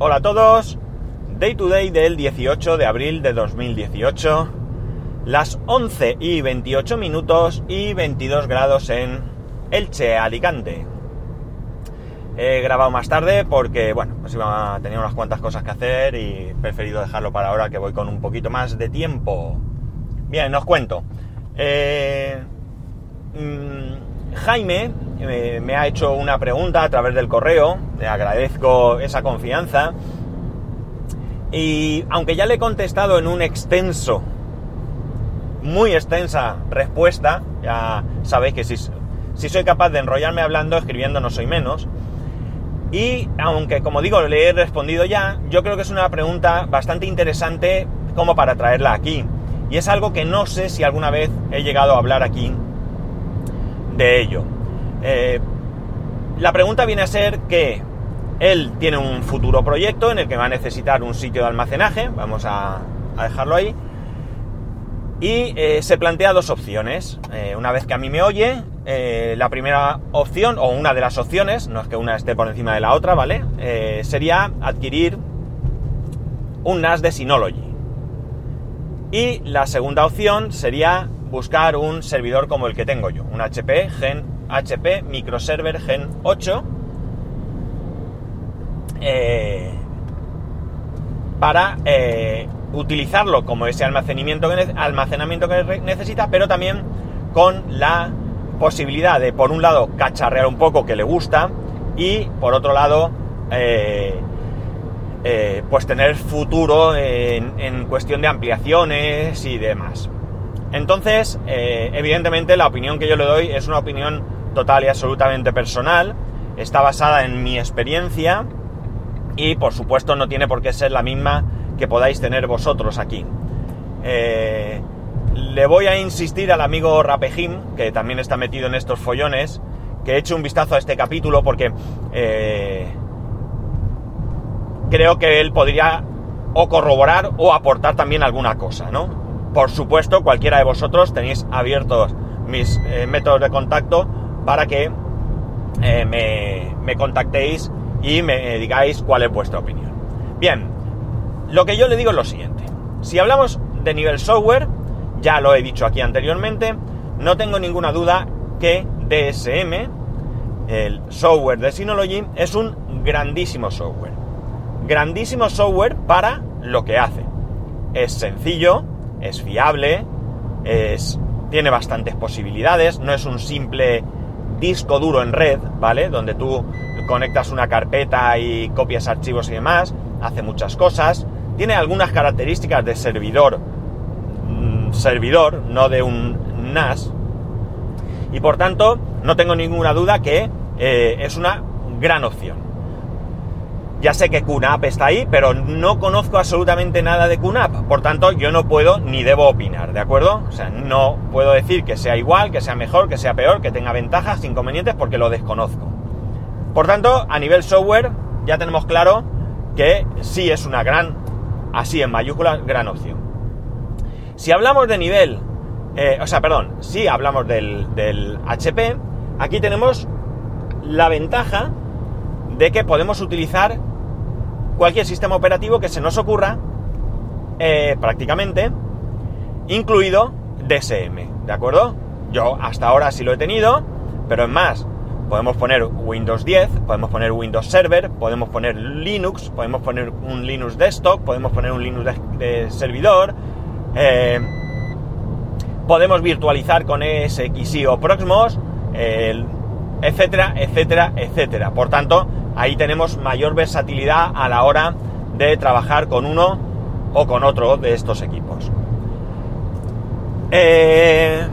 Hola a todos. Day to day del 18 de abril de 2018. Las 11 y 28 minutos y 22 grados en Elche, Alicante. He grabado más tarde porque, bueno, pues iba, tenía unas cuantas cosas que hacer y he preferido dejarlo para ahora que voy con un poquito más de tiempo. Bien, os cuento. Eh, mmm, Jaime eh, me ha hecho una pregunta a través del correo, le agradezco esa confianza. Y aunque ya le he contestado en un extenso, muy extensa respuesta, ya sabéis que si, si soy capaz de enrollarme hablando, escribiendo no soy menos. Y aunque, como digo, le he respondido ya, yo creo que es una pregunta bastante interesante como para traerla aquí. Y es algo que no sé si alguna vez he llegado a hablar aquí de ello. Eh, la pregunta viene a ser que él tiene un futuro proyecto en el que va a necesitar un sitio de almacenaje, vamos a, dejarlo ahí, y eh, se plantea dos opciones. Eh, una vez que a mí me oye, la primera opción, o una de las opciones, no es que una esté por encima de la otra, ¿vale? Sería adquirir un NAS de Synology. Y la segunda opción sería buscar un servidor como el que tengo yo, un HP Gen HP Microserver Gen 8 eh, para eh, utilizarlo como ese almacenamiento que, almacenamiento que necesita, pero también con la posibilidad de, por un lado, cacharrear un poco que le gusta y, por otro lado, eh, pues tener futuro en, cuestión de ampliaciones y demás. Entonces, eh, evidentemente, la opinión que yo le doy es una opinión total y absolutamente personal, está basada en mi experiencia y, por supuesto, no tiene por qué ser la misma que podáis tener vosotros aquí. Eh, le voy a insistir al amigo Rapejim, que también está metido en estos follones, que eche un vistazo a este capítulo porque eh, creo que él podría o corroborar o aportar también alguna cosa, ¿no? Por supuesto, cualquiera de vosotros tenéis abiertos mis eh, métodos de contacto para que eh, me, me, contactéis y me digáis cuál es vuestra opinión. Bien, lo que yo le digo es lo siguiente. Si hablamos de nivel software, ya lo he dicho aquí anteriormente, no tengo ninguna duda que DSM, el software de Synology, es un grandísimo software. Grandísimo software para lo que hace. Es sencillo, es fiable, es, tiene bastantes posibilidades, no es un simple disco duro en red, ¿vale? Donde tú conectas una carpeta y copias archivos y demás, hace muchas cosas, tiene algunas características de servidor, mmm, servidor, no de un NAS, y por tanto no tengo ninguna duda que eh, es una gran opción. Ya sé que QNAP está ahí, pero no conozco absolutamente nada de QNAP. Por tanto, yo no puedo ni debo opinar, ¿de acuerdo? O sea, no puedo decir que sea igual, que sea mejor, que sea peor, que tenga ventajas, inconvenientes, porque lo desconozco. Por tanto, a nivel software, ya tenemos claro que sí es una gran, así en mayúsculas, gran opción. Si hablamos de nivel, eh, o sea, perdón, si hablamos del, del HP, aquí tenemos la ventaja de que podemos utilizar cualquier sistema operativo que se nos ocurra, eh, prácticamente, incluido DSM, ¿de acuerdo? Yo hasta ahora sí lo he tenido, pero es más, podemos poner Windows 10, podemos poner Windows Server, podemos poner Linux, podemos poner un Linux Desktop, podemos poner un Linux de servidor, eh, podemos virtualizar con SXI o Proxmox, eh, etcétera, etcétera, etcétera. Por tanto, ahí tenemos mayor versatilidad a la hora de trabajar con uno o con otro de estos equipos. Eh,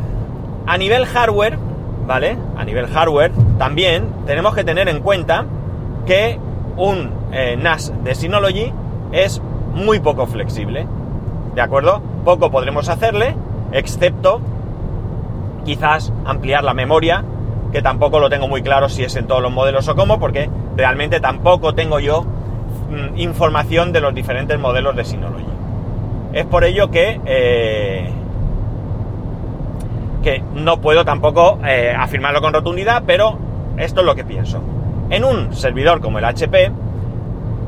a nivel hardware, ¿vale? A nivel hardware, también tenemos que tener en cuenta que un eh, NAS de Synology es muy poco flexible. ¿De acuerdo? Poco podremos hacerle, excepto quizás ampliar la memoria, que tampoco lo tengo muy claro si es en todos los modelos o cómo, porque realmente tampoco tengo yo mmm, información de los diferentes modelos de Synology. Es por ello que, eh, que no puedo tampoco eh, afirmarlo con rotundidad, pero esto es lo que pienso. En un servidor como el HP,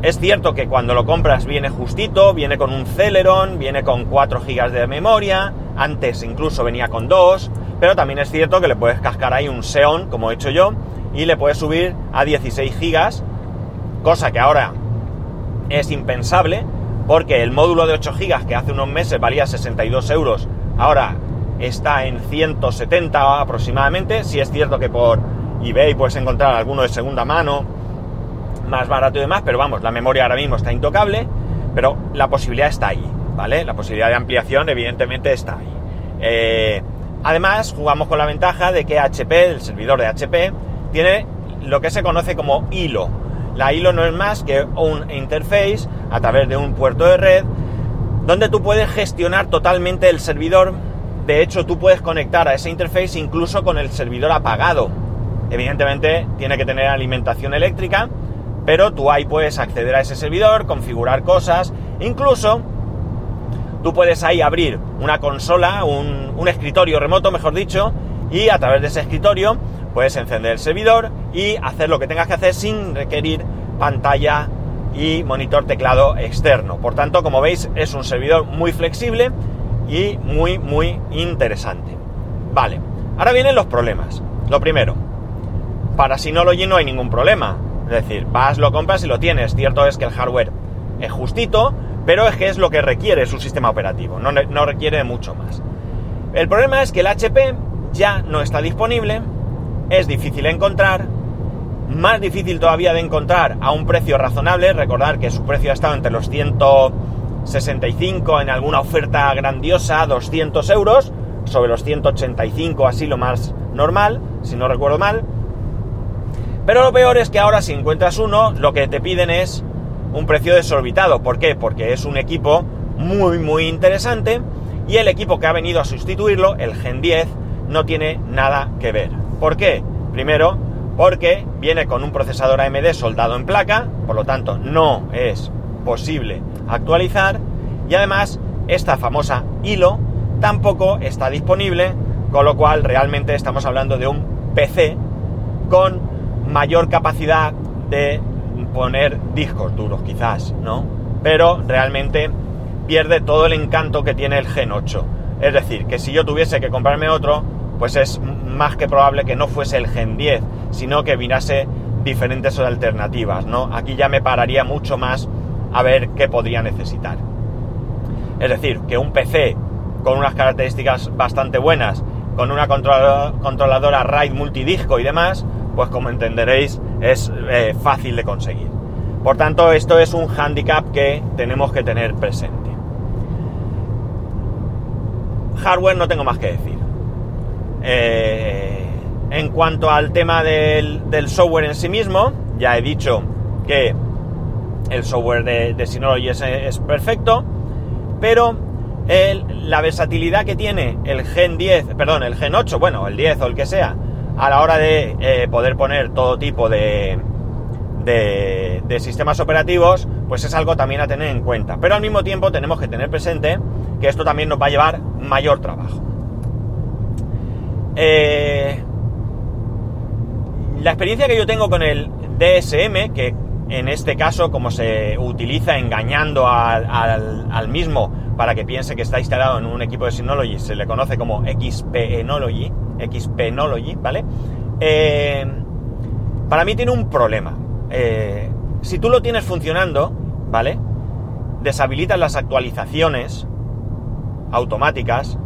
Es cierto que cuando lo compras viene justito, viene con un Celeron, viene con 4 GB de memoria, antes incluso venía con 2, pero también es cierto que le puedes cascar ahí un Xeon, como he hecho yo, y le puedes subir a 16 GB, cosa que ahora es impensable, porque el módulo de 8 GB que hace unos meses valía 62 euros, ahora está en 170 aproximadamente, si es cierto que por eBay puedes encontrar alguno de segunda mano, más barato y demás, pero vamos, la memoria ahora mismo está intocable, pero la posibilidad está ahí, ¿vale? La posibilidad de ampliación evidentemente está ahí. Eh, además, jugamos con la ventaja de que HP, el servidor de HP, tiene lo que se conoce como hilo. La hilo no es más que un interface a través de un puerto de red donde tú puedes gestionar totalmente el servidor. De hecho, tú puedes conectar a ese interface incluso con el servidor apagado. Evidentemente, tiene que tener alimentación eléctrica, pero tú ahí puedes acceder a ese servidor, configurar cosas, incluso tú puedes ahí abrir una consola, un, escritorio remoto, mejor dicho, y a través de ese escritorio puedes encender el servidor y hacer lo que tengas que hacer sin requerir pantalla y monitor teclado externo. Por tanto, como veis, es un servidor muy flexible y muy, muy interesante. Vale, ahora vienen los problemas. Lo primero, para Synology no hay ningún problema. Es decir, vas, lo compras y lo tienes. Cierto es que el hardware es justito, pero es que es lo que requiere su sistema operativo, no, no requiere mucho más. El problema es que el HP ya no está disponible, es difícil encontrar, más difícil todavía de encontrar a un precio razonable, recordar que su precio ha estado entre los 165 en alguna oferta grandiosa, 200 euros, sobre los 185 así lo más normal, si no recuerdo mal, pero lo peor es que ahora si encuentras uno, lo que te piden es un precio desorbitado. ¿Por qué? Porque es un equipo muy, muy interesante y el equipo que ha venido a sustituirlo, el Gen 10, no tiene nada que ver. ¿Por qué? Primero, porque viene con un procesador AMD soldado en placa, por lo tanto no es posible actualizar y además esta famosa hilo tampoco está disponible, con lo cual realmente estamos hablando de un PC con mayor capacidad de poner discos duros, quizás, ¿no? Pero realmente pierde todo el encanto que tiene el Gen 8. Es decir, que si yo tuviese que comprarme otro, pues es más que probable que no fuese el Gen 10, sino que mirase diferentes alternativas, ¿no? Aquí ya me pararía mucho más a ver qué podría necesitar. Es decir, que un PC con unas características bastante buenas, con una controladora RAID multidisco y demás, pues como entenderéis es eh, fácil de conseguir. Por tanto, esto es un hándicap que tenemos que tener presente. Hardware no tengo más que decir. Eh, en cuanto al tema del, software en sí mismo, ya he dicho que el software de, Synology es, perfecto, pero la versatilidad que tiene el Gen 10, perdón, el Gen 8, bueno, el 10 o el que sea, a la hora de eh, poder poner todo tipo de, de, sistemas operativos, pues es algo también a tener en cuenta. Pero al mismo tiempo tenemos que tener presente que esto también nos va a llevar mayor trabajo. Eh, la experiencia que yo tengo con el DSM, que en este caso, como se utiliza engañando al, mismo para que piense que está instalado en un equipo de Synology, se le conoce como XP-Enology, XPenology, ¿vale? Eh, para mí tiene un problema. Eh, si tú lo tienes funcionando, ¿vale? Deshabilitas las actualizaciones automáticas,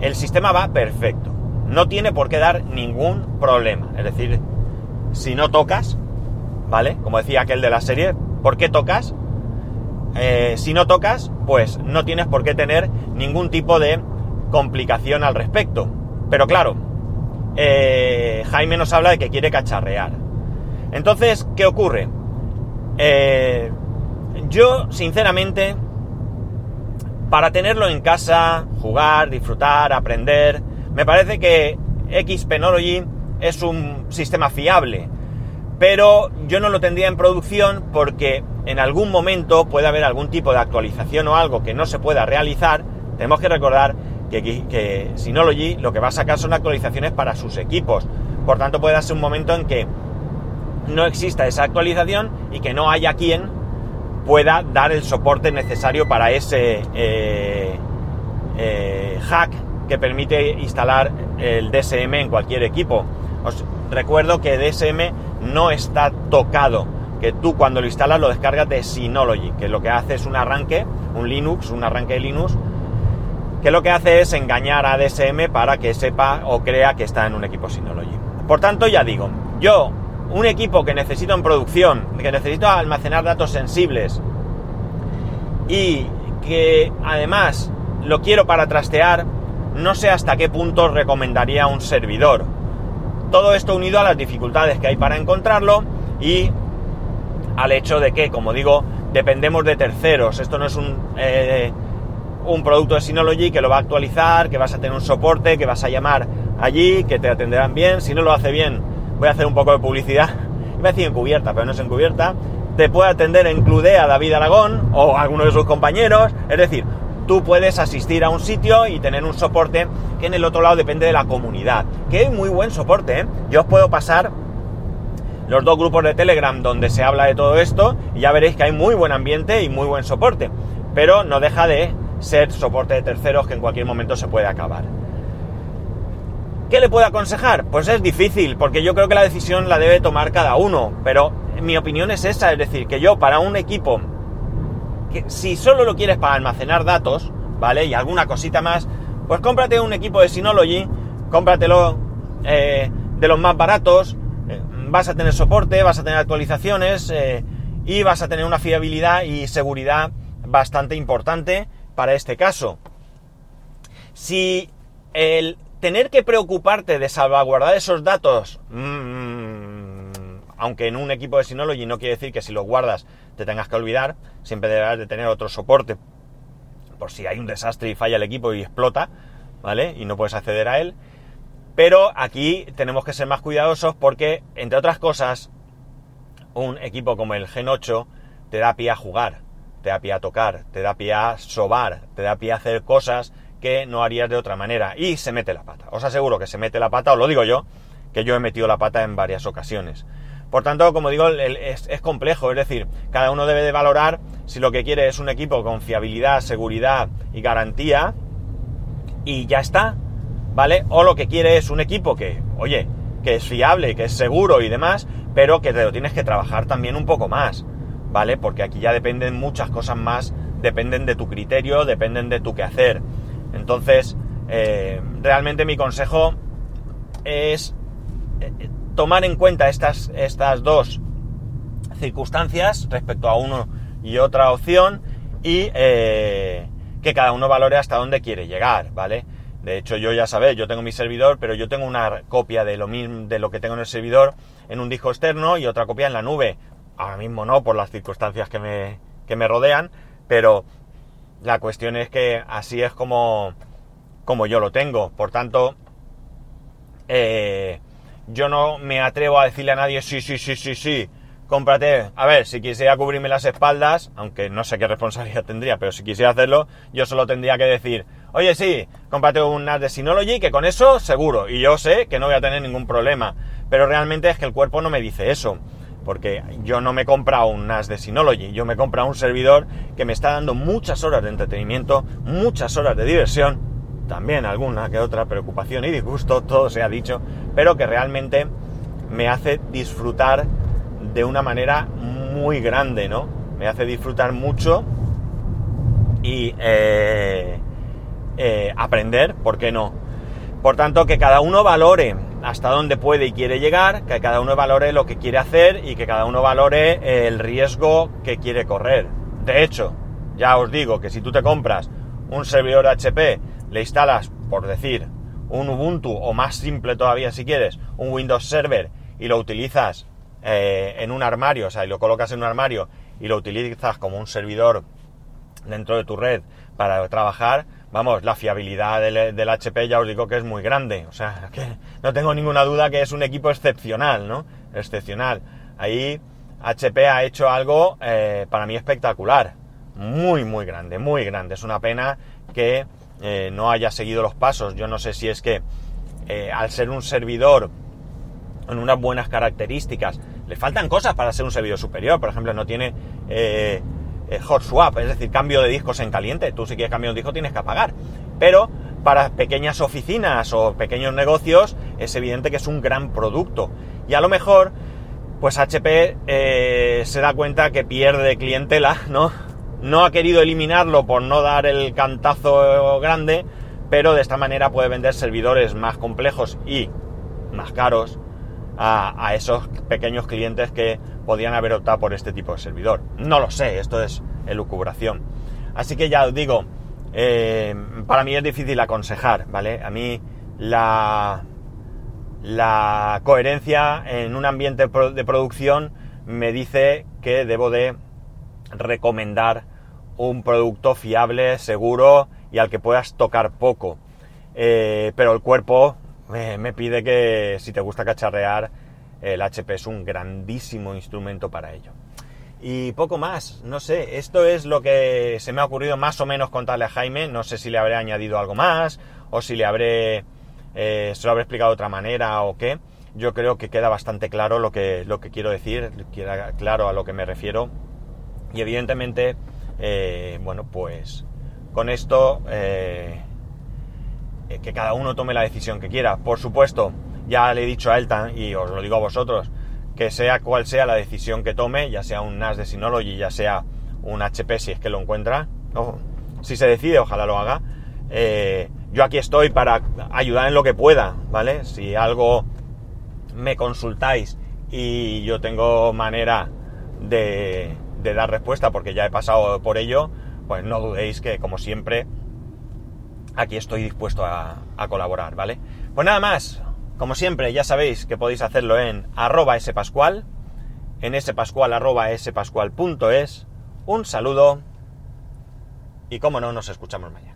el sistema va perfecto. No tiene por qué dar ningún problema. Es decir, si no tocas, ¿vale? Como decía aquel de la serie, ¿por qué tocas? Eh, si no tocas, pues no tienes por qué tener ningún tipo de complicación al respecto. Pero claro, eh, Jaime nos habla de que quiere cacharrear. Entonces, ¿qué ocurre? Eh, yo, sinceramente, para tenerlo en casa, jugar, disfrutar, aprender, me parece que Xpenology es un sistema fiable. Pero yo no lo tendría en producción porque en algún momento puede haber algún tipo de actualización o algo que no se pueda realizar. Tenemos que recordar que, que Synology lo que va a sacar son actualizaciones para sus equipos. Por tanto, puede darse un momento en que no exista esa actualización y que no haya quien pueda dar el soporte necesario para ese eh, eh, hack que permite instalar el DSM en cualquier equipo. Os recuerdo que DSM no está tocado, que tú cuando lo instalas lo descargas de Synology, que lo que hace es un arranque, un Linux, un arranque de Linux, que lo que hace es engañar a DSM para que sepa o crea que está en un equipo Synology. Por tanto, ya digo, yo, un equipo que necesito en producción, que necesito almacenar datos sensibles y que además lo quiero para trastear, no sé hasta qué punto recomendaría un servidor. Todo esto unido a las dificultades que hay para encontrarlo y al hecho de que, como digo, dependemos de terceros. Esto no es un, eh, un producto de Synology que lo va a actualizar, que vas a tener un soporte, que vas a llamar allí, que te atenderán bien. Si no lo hace bien, voy a hacer un poco de publicidad. Iba a decir encubierta, pero no es encubierta. Te puede atender en Cludea David Aragón o alguno de sus compañeros. Es decir, tú puedes asistir a un sitio y tener un soporte que en el otro lado depende de la comunidad. Que hay muy buen soporte, ¿eh? Yo os puedo pasar los dos grupos de Telegram donde se habla de todo esto y ya veréis que hay muy buen ambiente y muy buen soporte. Pero no deja de ser soporte de terceros que en cualquier momento se puede acabar. ¿Qué le puedo aconsejar? Pues es difícil, porque yo creo que la decisión la debe tomar cada uno, pero mi opinión es esa, es decir, que yo para un equipo si solo lo quieres para almacenar datos, ¿vale? Y alguna cosita más, pues cómprate un equipo de Synology, cómpratelo eh, de los más baratos, eh, vas a tener soporte, vas a tener actualizaciones eh, y vas a tener una fiabilidad y seguridad bastante importante para este caso. Si el tener que preocuparte de salvaguardar esos datos, mmm, aunque en un equipo de Synology no quiere decir que si los guardas te tengas que olvidar, siempre deberás de tener otro soporte por si hay un desastre y falla el equipo y explota, ¿vale? Y no puedes acceder a él. Pero aquí tenemos que ser más cuidadosos porque, entre otras cosas, un equipo como el Gen 8 te da pie a jugar, te da pie a tocar, te da pie a sobar, te da pie a hacer cosas que no harías de otra manera. Y se mete la pata. Os aseguro que se mete la pata, os lo digo yo, que yo he metido la pata en varias ocasiones. Por tanto, como digo, es, complejo, es decir, cada uno debe de valorar si lo que quiere es un equipo con fiabilidad, seguridad y garantía y ya está, ¿vale? O lo que quiere es un equipo que, oye, que es fiable, que es seguro y demás, pero que te lo tienes que trabajar también un poco más, ¿vale? Porque aquí ya dependen muchas cosas más, dependen de tu criterio, dependen de tu quehacer. Entonces, eh, realmente mi consejo es eh, tomar en cuenta estas, estas dos circunstancias respecto a uno y otra opción y eh, que cada uno valore hasta dónde quiere llegar, ¿vale? De hecho, yo ya sabéis, yo tengo mi servidor, pero yo tengo una copia de lo de lo que tengo en el servidor en un disco externo y otra copia en la nube. Ahora mismo no, por las circunstancias que me, que me rodean, pero la cuestión es que así es como, como yo lo tengo. Por tanto, eh, yo no me atrevo a decirle a nadie, sí, sí, sí, sí, sí, cómprate. A ver, si quisiera cubrirme las espaldas, aunque no sé qué responsabilidad tendría, pero si quisiera hacerlo, yo solo tendría que decir, oye, sí, cómprate un NAS de Synology, que con eso seguro, y yo sé que no voy a tener ningún problema. Pero realmente es que el cuerpo no me dice eso, porque yo no me he comprado un NAS de Synology, yo me he comprado un servidor que me está dando muchas horas de entretenimiento, muchas horas de diversión, también alguna que otra preocupación y disgusto, todo se ha dicho, pero que realmente me hace disfrutar de una manera muy grande, ¿no? Me hace disfrutar mucho y eh, eh, aprender, ¿por qué no? Por tanto, que cada uno valore hasta dónde puede y quiere llegar, que cada uno valore lo que quiere hacer y que cada uno valore el riesgo que quiere correr. De hecho, ya os digo que si tú te compras un servidor HP le instalas, por decir, un Ubuntu o más simple todavía si quieres, un Windows Server y lo utilizas eh, en un armario, o sea, y lo colocas en un armario y lo utilizas como un servidor dentro de tu red para trabajar, vamos, la fiabilidad del, HP ya os digo que es muy grande, o sea, que no tengo ninguna duda que es un equipo excepcional, ¿no? Excepcional. Ahí HP ha hecho algo eh, para mí espectacular, muy, muy grande, muy grande. Es una pena que eh, no haya seguido los pasos. Yo no sé si es que eh, al ser un servidor con unas buenas características, le faltan cosas para ser un servidor superior. Por ejemplo, no tiene hot swap, es decir, cambio de discos en caliente. Tú si quieres cambiar un disco tienes que pagar. Pero para pequeñas oficinas o pequeños negocios es evidente que es un gran producto. Y a lo mejor, pues HP eh, se da cuenta que pierde clientela, ¿no? No ha querido eliminarlo por no dar el cantazo grande, pero de esta manera puede vender servidores más complejos y más caros a, esos pequeños clientes que podían haber optado por este tipo de servidor. No lo sé, esto es elucubración. Así que ya os digo, eh, para mí es difícil aconsejar, ¿vale? A mí la, la coherencia en un ambiente de producción me dice que debo de recomendar un producto fiable, seguro y al que puedas tocar poco. Eh, pero el cuerpo me pide que si te gusta cacharrear, el HP es un grandísimo instrumento para ello. Y poco más, no sé, esto es lo que se me ha ocurrido más o menos contarle a Jaime, no sé si le habré añadido algo más o si le habré, eh, se lo habré explicado de otra manera o qué. Yo creo que queda bastante claro lo que, lo que quiero decir, queda claro a lo que me refiero. Y evidentemente, eh, bueno, pues con esto eh, que cada uno tome la decisión que quiera. Por supuesto, ya le he dicho a él y os lo digo a vosotros, que sea cual sea la decisión que tome, ya sea un NAS de Synology, ya sea un HP si es que lo encuentra, si se decide, ojalá lo haga. Eh, yo aquí estoy para ayudar en lo que pueda, ¿vale? Si algo me consultáis y yo tengo manera de, de dar respuesta porque ya he pasado por ello, pues no dudéis que, como siempre, aquí estoy dispuesto a, colaborar, ¿vale? Pues nada más, como siempre, ya sabéis que podéis hacerlo en arroba spascual, en spascual arroba spascual.es, un saludo y como no, nos escuchamos mañana.